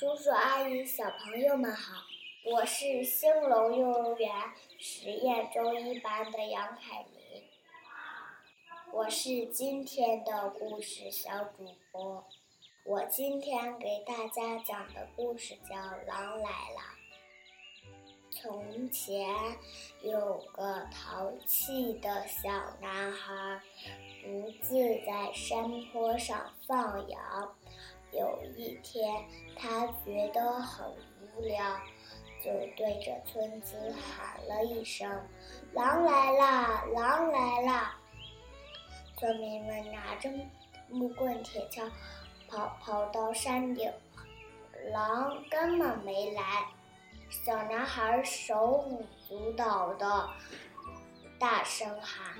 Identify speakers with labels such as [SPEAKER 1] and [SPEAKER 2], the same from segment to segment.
[SPEAKER 1] 叔叔阿姨、小朋友们好，我是兴隆幼儿园实验中一班的杨凯琳，我是今天的故事小主播。我今天给大家讲的故事叫《狼来了》。从前有个淘气的小男孩，独自在山坡上放羊。有一天，他觉得很无聊，就对着村子喊了一声：“狼来啦！狼来啦！”村民们拿着木棍、铁锹，跑跑到山顶，狼根本没来。小男孩手舞足蹈的，大声喊：“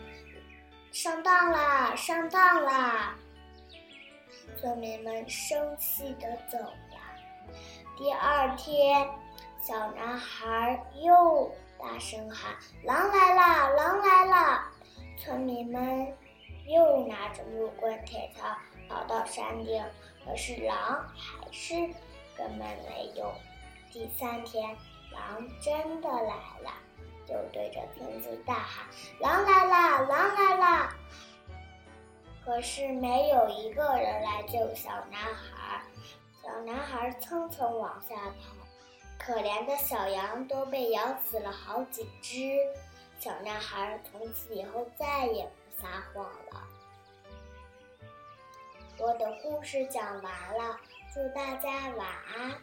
[SPEAKER 1] 上当啦！上当啦！”村民们生气地走了。第二天，小男孩又大声喊：“狼来了！狼来了！”村民们又拿着木棍、铁锹跑到山顶，可是狼还是根本没有。第三天，狼真的来了，就对着村子大喊：“狼来了！狼来了！”可是没有一个人来救小男孩，小男孩蹭蹭往下跑，可怜的小羊都被咬死了好几只。小男孩从此以后再也不撒谎了。我的故事讲完了，祝大家晚安。